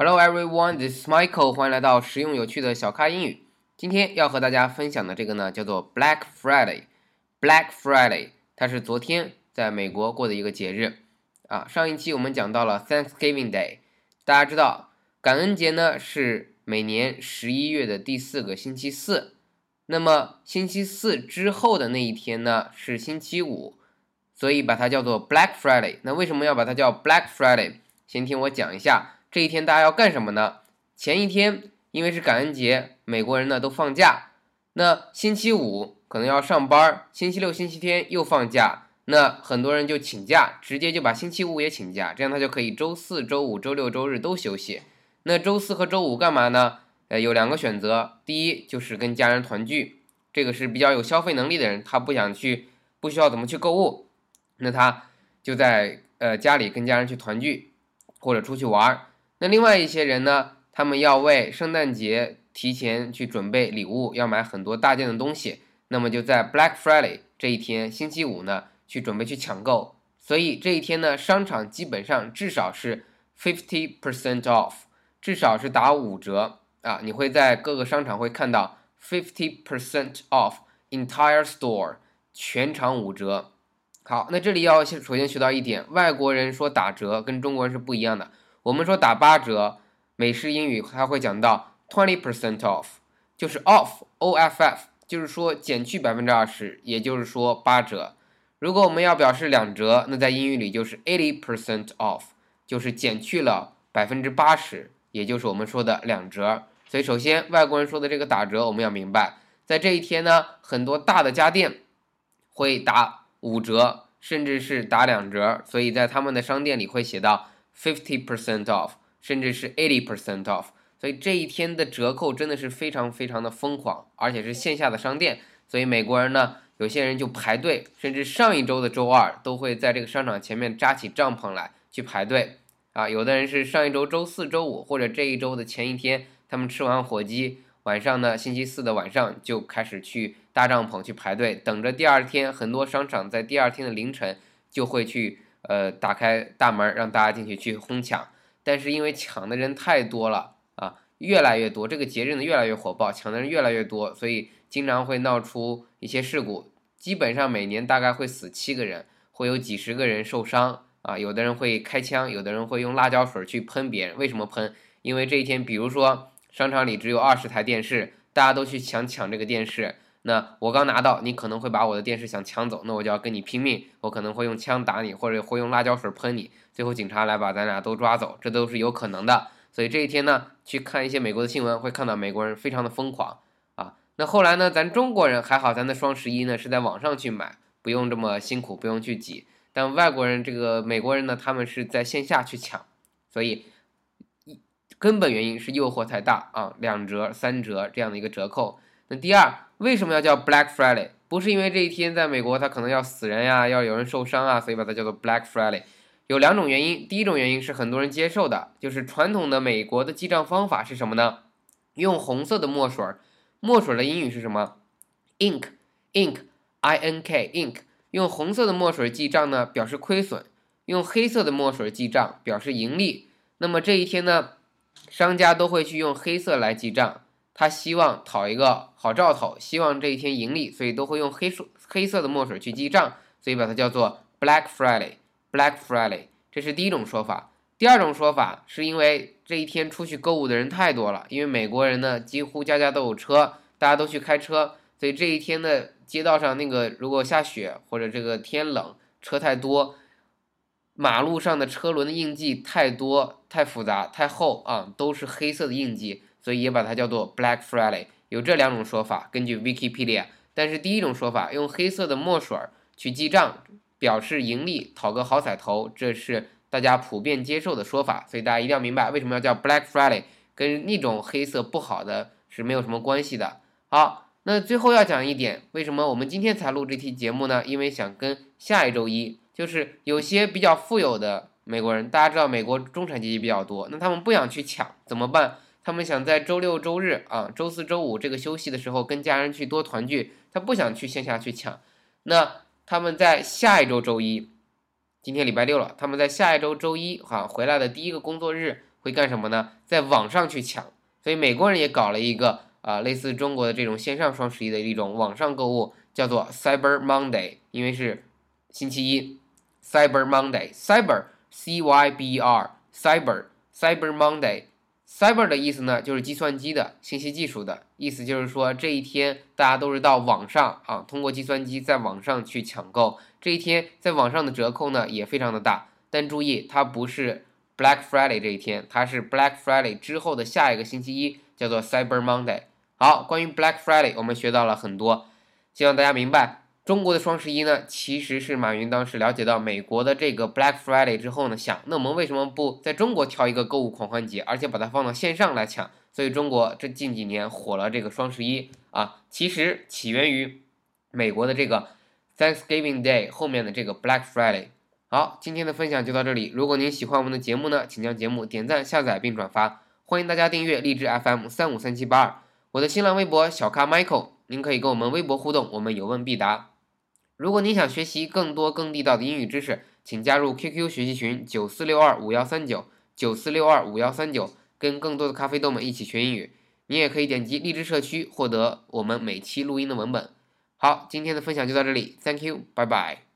Hello everyone, this is Michael. 欢迎来到实用有趣的小咖英语。今天要和大家分享的这个呢，叫做 Black Friday。Black Friday，它是昨天在美国过的一个节日啊。上一期我们讲到了 Thanksgiving Day，大家知道感恩节呢是每年十一月的第四个星期四。那么星期四之后的那一天呢是星期五，所以把它叫做 Black Friday。那为什么要把它叫 Black Friday？先听我讲一下。这一天大家要干什么呢？前一天因为是感恩节，美国人呢都放假。那星期五可能要上班，星期六、星期天又放假，那很多人就请假，直接就把星期五也请假，这样他就可以周四周五、周六周日都休息。那周四和周五干嘛呢？呃，有两个选择，第一就是跟家人团聚，这个是比较有消费能力的人，他不想去，不需要怎么去购物，那他就在呃家里跟家人去团聚，或者出去玩儿。那另外一些人呢？他们要为圣诞节提前去准备礼物，要买很多大件的东西。那么就在 Black Friday 这一天，星期五呢，去准备去抢购。所以这一天呢，商场基本上至少是 fifty percent off，至少是打五折啊！你会在各个商场会看到 fifty percent off entire store，全场五折。好，那这里要先首先学到一点，外国人说打折跟中国人是不一样的。我们说打八折，美式英语还会讲到 twenty percent off，就是 off o f f，就是说减去百分之二十，也就是说八折。如果我们要表示两折，那在英语里就是 eighty percent off，就是减去了百分之八十，也就是我们说的两折。所以首先外国人说的这个打折，我们要明白，在这一天呢，很多大的家电会打五折，甚至是打两折，所以在他们的商店里会写到。Fifty percent off，甚至是 eighty percent off，所以这一天的折扣真的是非常非常的疯狂，而且是线下的商店，所以美国人呢，有些人就排队，甚至上一周的周二都会在这个商场前面扎起帐篷来去排队啊。有的人是上一周周四周五或者这一周的前一天，他们吃完火鸡，晚上呢星期四的晚上就开始去搭帐篷去排队，等着第二天。很多商场在第二天的凌晨就会去。呃，打开大门让大家进去去哄抢，但是因为抢的人太多了啊，越来越多，这个节日呢越来越火爆，抢的人越来越多，所以经常会闹出一些事故。基本上每年大概会死七个人，会有几十个人受伤啊，有的人会开枪，有的人会用辣椒水去喷别人。为什么喷？因为这一天，比如说商场里只有二十台电视，大家都去抢抢这个电视。那我刚拿到，你可能会把我的电视想抢走，那我就要跟你拼命，我可能会用枪打你，或者会用辣椒水喷你，最后警察来把咱俩都抓走，这都是有可能的。所以这一天呢，去看一些美国的新闻，会看到美国人非常的疯狂啊。那后来呢，咱中国人还好，咱的双十一呢是在网上去买，不用这么辛苦，不用去挤。但外国人这个美国人呢，他们是在线下去抢，所以一根本原因是诱惑太大啊，两折、三折这样的一个折扣。那第二。为什么要叫 Black Friday？不是因为这一天在美国它可能要死人呀，要有人受伤啊，所以把它叫做 Black Friday。有两种原因，第一种原因是很多人接受的，就是传统的美国的记账方法是什么呢？用红色的墨水，墨水的英语是什么？Ink，Ink，I N K，Ink。用红色的墨水记账呢，表示亏损；用黑色的墨水记账表示盈利。那么这一天呢，商家都会去用黑色来记账。他希望讨一个好兆头，希望这一天盈利，所以都会用黑色黑色的墨水去记账，所以把它叫做 Black Friday。Black Friday，这是第一种说法。第二种说法是因为这一天出去购物的人太多了，因为美国人呢几乎家家都有车，大家都去开车，所以这一天的街道上那个如果下雪或者这个天冷，车太多，马路上的车轮的印记太多、太复杂、太厚啊，都是黑色的印记。所以也把它叫做 Black Friday，有这两种说法，根据 Wikipedia。但是第一种说法用黑色的墨水去记账，表示盈利，讨个好彩头，这是大家普遍接受的说法。所以大家一定要明白为什么要叫 Black Friday，跟那种黑色不好的是没有什么关系的。好，那最后要讲一点，为什么我们今天才录这期节目呢？因为想跟下一周一，就是有些比较富有的美国人，大家知道美国中产阶级比较多，那他们不想去抢，怎么办？他们想在周六周日啊，周四周五这个休息的时候跟家人去多团聚，他不想去线下去抢。那他们在下一周周一，今天礼拜六了，他们在下一周周一哈回来的第一个工作日会干什么呢？在网上去抢。所以美国人也搞了一个啊，类似中国的这种线上双十一的一种网上购物，叫做 Cyber Monday，因为是星期一，Cyber Monday，Cyber C Y B E R，Cyber Cyber Monday。Cyber 的意思呢，就是计算机的信息技术的意思，就是说这一天大家都是到网上啊，通过计算机在网上去抢购。这一天在网上的折扣呢也非常的大，但注意它不是 Black Friday 这一天，它是 Black Friday 之后的下一个星期一，叫做 Cyber Monday。好，关于 Black Friday 我们学到了很多，希望大家明白。中国的双十一呢，其实是马云当时了解到美国的这个 Black Friday 之后呢，想那我们为什么不在中国挑一个购物狂欢节，而且把它放到线上来抢？所以中国这近几年火了这个双十一啊，其实起源于美国的这个 Thanksgiving Day 后面的这个 Black Friday。好，今天的分享就到这里。如果您喜欢我们的节目呢，请将节目点赞、下载并转发。欢迎大家订阅荔枝 FM 三五三七八二，我的新浪微博小咖 Michael，您可以跟我们微博互动，我们有问必答。如果你想学习更多更地道的英语知识，请加入 QQ 学习群九四六二五幺三九九四六二五幺三九，跟更多的咖啡豆们一起学英语。你也可以点击励志社区获得我们每期录音的文本。好，今天的分享就到这里，Thank you，拜拜。